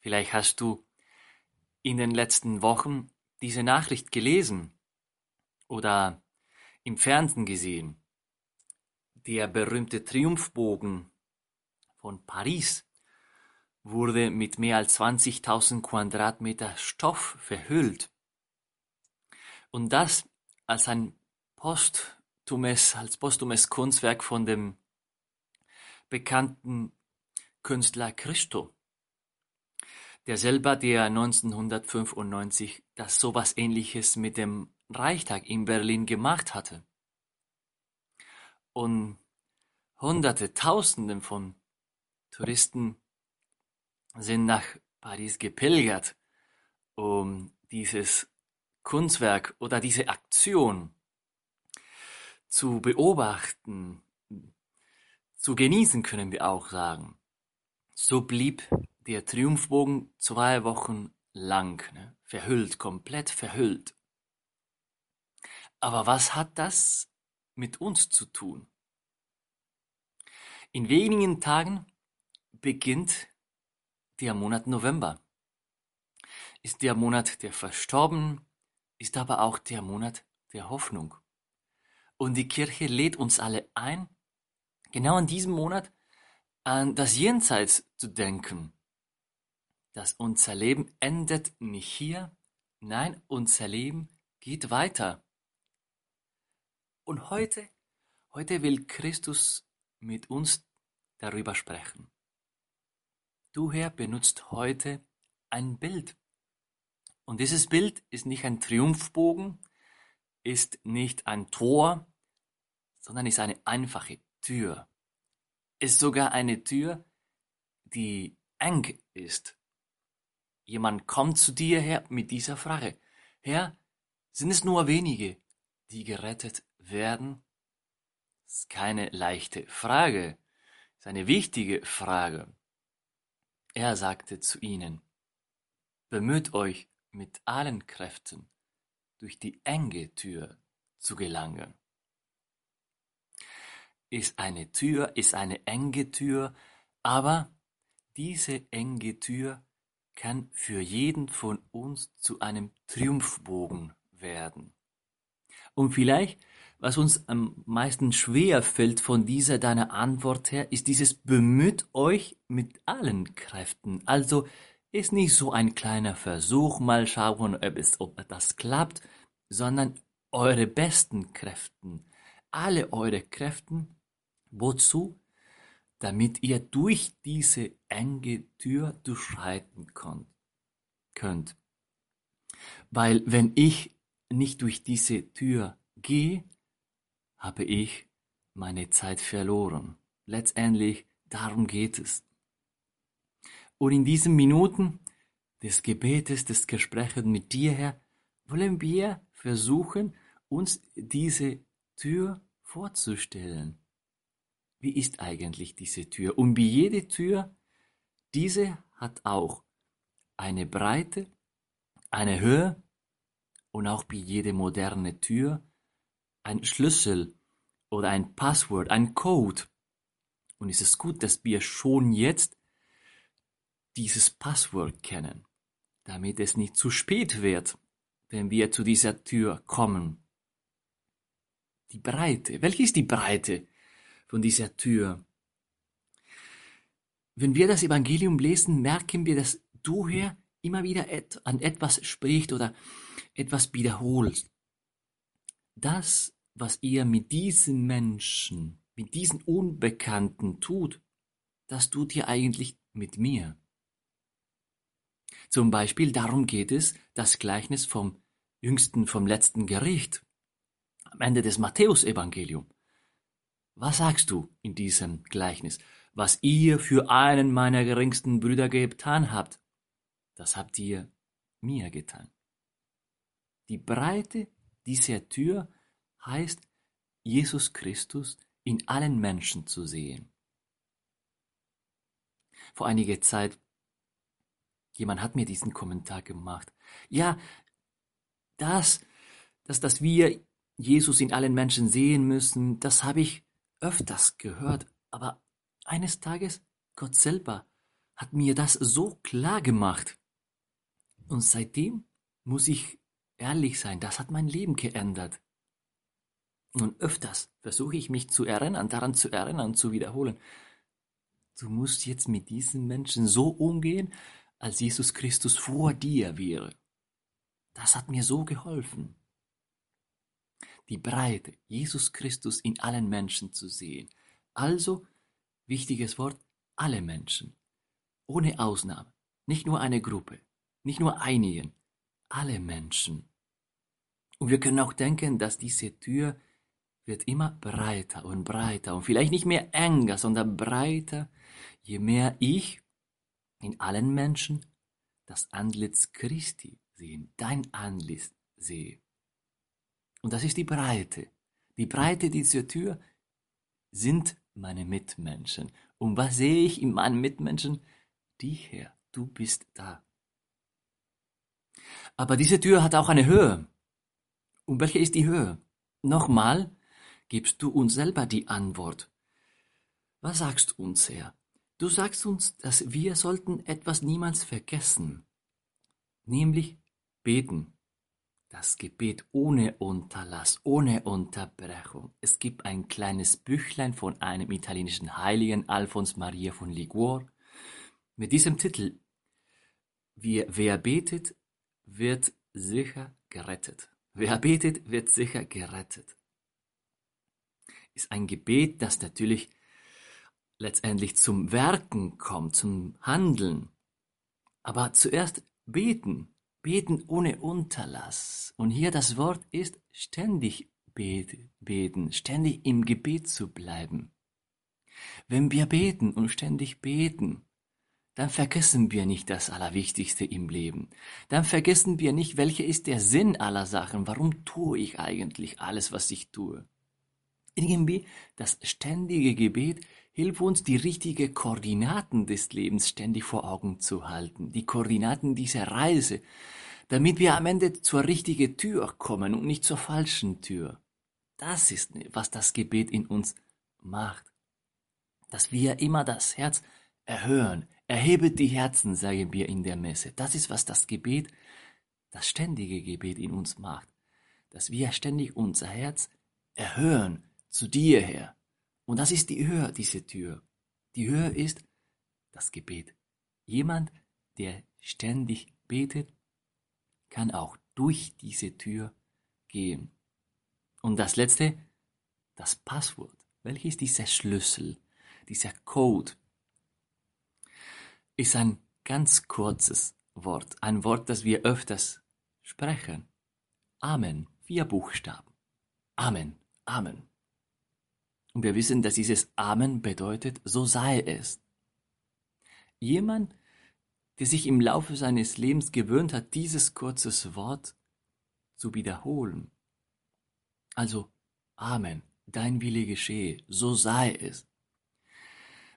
Vielleicht hast du in den letzten Wochen diese Nachricht gelesen oder im Fernsehen gesehen. Der berühmte Triumphbogen von Paris wurde mit mehr als 20.000 Quadratmeter Stoff verhüllt. Und das als ein posthumes, als posthumes Kunstwerk von dem bekannten Künstler Christo der selber, der 1995 das sowas ähnliches mit dem Reichstag in Berlin gemacht hatte. Und Hunderte, Tausende von Touristen sind nach Paris gepilgert, um dieses Kunstwerk oder diese Aktion zu beobachten, zu genießen, können wir auch sagen. So blieb der Triumphbogen zwei Wochen lang, ne, verhüllt, komplett verhüllt. Aber was hat das mit uns zu tun? In wenigen Tagen beginnt der Monat November. Ist der Monat der Verstorbenen, ist aber auch der Monat der Hoffnung. Und die Kirche lädt uns alle ein, genau in diesem Monat an das Jenseits zu denken, dass unser Leben endet nicht hier, nein, unser Leben geht weiter. Und heute, heute will Christus mit uns darüber sprechen. Du Herr benutzt heute ein Bild. Und dieses Bild ist nicht ein Triumphbogen, ist nicht ein Tor, sondern ist eine einfache Tür. Ist sogar eine Tür, die eng ist. Jemand kommt zu dir her mit dieser Frage. Herr, sind es nur wenige, die gerettet werden? Das ist keine leichte Frage, das ist eine wichtige Frage. Er sagte zu ihnen, bemüht euch mit allen Kräften, durch die enge Tür zu gelangen. Ist eine Tür, ist eine enge Tür, aber diese enge Tür kann für jeden von uns zu einem Triumphbogen werden. Und vielleicht, was uns am meisten schwer fällt von dieser deiner Antwort her, ist dieses bemüht euch mit allen Kräften. Also ist nicht so ein kleiner Versuch, mal schauen, ob, es, ob das klappt, sondern eure besten Kräften, alle eure Kräften. Wozu? Damit ihr durch diese enge Tür durchschreiten könnt. Weil wenn ich nicht durch diese Tür gehe, habe ich meine Zeit verloren. Letztendlich darum geht es. Und in diesen Minuten des Gebetes, des Gesprächs mit dir, Herr, wollen wir versuchen, uns diese Tür vorzustellen. Wie ist eigentlich diese Tür? Und wie jede Tür, diese hat auch eine Breite, eine Höhe und auch wie jede moderne Tür ein Schlüssel oder ein Passwort, ein Code. Und es ist gut, dass wir schon jetzt dieses Passwort kennen, damit es nicht zu spät wird, wenn wir zu dieser Tür kommen. Die Breite. Welche ist die Breite? Von dieser Tür. wenn wir das Evangelium lesen, merken wir, dass du, Herr, immer wieder an etwas spricht oder etwas wiederholst. Das, was ihr mit diesen Menschen, mit diesen Unbekannten tut, das tut ihr eigentlich mit mir. Zum Beispiel darum geht es, das Gleichnis vom jüngsten, vom letzten Gericht am Ende des Matthäusevangeliums. Was sagst du in diesem Gleichnis? Was ihr für einen meiner geringsten Brüder getan habt, das habt ihr mir getan. Die Breite dieser Tür heißt, Jesus Christus in allen Menschen zu sehen. Vor einiger Zeit, jemand hat mir diesen Kommentar gemacht. Ja, das, dass, dass wir Jesus in allen Menschen sehen müssen, das habe ich öfters gehört, aber eines Tages Gott selber hat mir das so klar gemacht. Und seitdem muss ich ehrlich sein, das hat mein Leben geändert. Und öfters versuche ich mich zu erinnern, daran zu erinnern zu wiederholen. Du musst jetzt mit diesen Menschen so umgehen, als Jesus Christus vor dir wäre. Das hat mir so geholfen die Breite, Jesus Christus in allen Menschen zu sehen. Also, wichtiges Wort, alle Menschen. Ohne Ausnahme. Nicht nur eine Gruppe, nicht nur einigen, alle Menschen. Und wir können auch denken, dass diese Tür wird immer breiter und breiter und vielleicht nicht mehr enger, sondern breiter, je mehr ich in allen Menschen das Antlitz Christi sehen, dein Antlitz sehe. Und das ist die Breite. Die Breite dieser Tür sind meine Mitmenschen. Und was sehe ich in meinen Mitmenschen? Dich her, du bist da. Aber diese Tür hat auch eine Höhe. Und welche ist die Höhe? Nochmal gibst du uns selber die Antwort. Was sagst du uns, Herr? Du sagst uns, dass wir sollten etwas niemals vergessen, nämlich beten. Das Gebet ohne Unterlass, ohne Unterbrechung. Es gibt ein kleines Büchlein von einem italienischen Heiligen, Alphons Maria von Liguor, mit diesem Titel Wer, wer betet, wird sicher gerettet. Wer betet, wird sicher gerettet. Ist ein Gebet, das natürlich letztendlich zum Werken kommt, zum Handeln. Aber zuerst beten, Beten ohne Unterlass. Und hier das Wort ist ständig beten, ständig im Gebet zu bleiben. Wenn wir beten und ständig beten, dann vergessen wir nicht das Allerwichtigste im Leben. Dann vergessen wir nicht, welcher ist der Sinn aller Sachen. Warum tue ich eigentlich alles, was ich tue? Irgendwie das ständige Gebet hilft uns, die richtigen Koordinaten des Lebens ständig vor Augen zu halten, die Koordinaten dieser Reise, damit wir am Ende zur richtigen Tür kommen und nicht zur falschen Tür. Das ist, was das Gebet in uns macht. Dass wir immer das Herz erhören. Erhebet die Herzen, sagen wir in der Messe. Das ist, was das Gebet, das ständige Gebet in uns macht. Dass wir ständig unser Herz erhören zu dir, Herr. Und das ist die Höhe, diese Tür. Die Höhe ist das Gebet. Jemand, der ständig betet, kann auch durch diese Tür gehen. Und das letzte, das Passwort. Welches ist dieser Schlüssel, dieser Code? Ist ein ganz kurzes Wort, ein Wort, das wir öfters sprechen. Amen, vier Buchstaben. Amen, Amen. Und wir wissen, dass dieses Amen bedeutet, so sei es. Jemand, der sich im Laufe seines Lebens gewöhnt hat, dieses kurzes Wort zu wiederholen. Also, Amen, dein Wille geschehe, so sei es.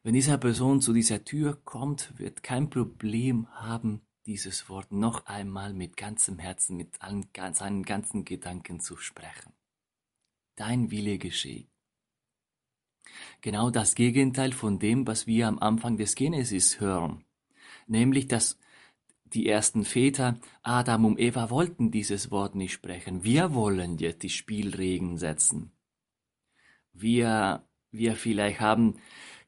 Wenn dieser Person zu dieser Tür kommt, wird kein Problem haben, dieses Wort noch einmal mit ganzem Herzen, mit allen, seinen ganzen Gedanken zu sprechen. Dein Wille geschehe. Genau das Gegenteil von dem, was wir am Anfang des Genesis hören. Nämlich, dass die ersten Väter, Adam und Eva, wollten dieses Wort nicht sprechen. Wir wollen jetzt die Spielregeln setzen. Wir, wir vielleicht haben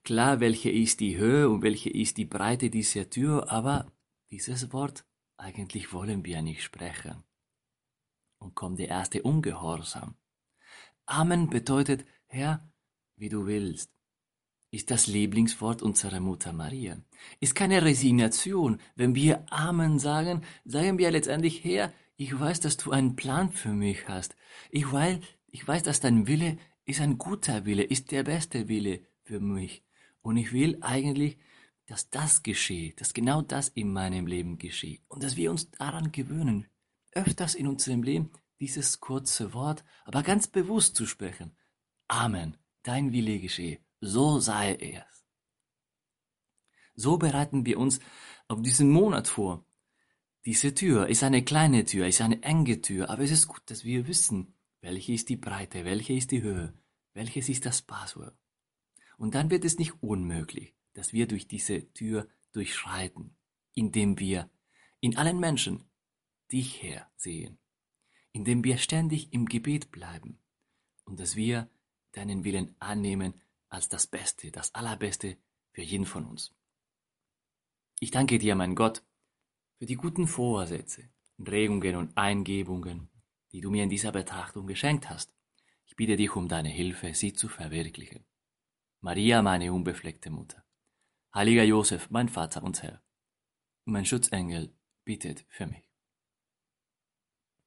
klar, welche ist die Höhe und welche ist die Breite dieser Tür, aber dieses Wort eigentlich wollen wir nicht sprechen. Und kommt der erste Ungehorsam. Amen bedeutet, Herr, wie du willst. Ist das Lieblingswort unserer Mutter Maria. Ist keine Resignation. Wenn wir Amen sagen, sagen wir letztendlich, Herr, ich weiß, dass du einen Plan für mich hast. Ich weiß, ich weiß, dass dein Wille ist ein guter Wille, ist der beste Wille für mich. Und ich will eigentlich, dass das geschieht, dass genau das in meinem Leben geschieht und dass wir uns daran gewöhnen, öfters in unserem Leben dieses kurze Wort, aber ganz bewusst zu sprechen. Amen, dein Wille geschehe, so sei es. So bereiten wir uns auf diesen Monat vor. Diese Tür ist eine kleine Tür, ist eine enge Tür, aber es ist gut, dass wir wissen, welche ist die Breite, welche ist die Höhe, welches ist das Passwort. Und dann wird es nicht unmöglich, dass wir durch diese Tür durchschreiten, indem wir in allen Menschen dich her sehen, indem wir ständig im Gebet bleiben und dass wir deinen Willen annehmen als das Beste, das Allerbeste für jeden von uns. Ich danke dir, mein Gott, für die guten Vorsätze, Regungen und Eingebungen, die du mir in dieser Betrachtung geschenkt hast. Ich bitte dich um deine Hilfe, sie zu verwirklichen. Maria, meine unbefleckte Mutter, heiliger Josef, mein Vater und Herr, mein Schutzengel, bittet für mich.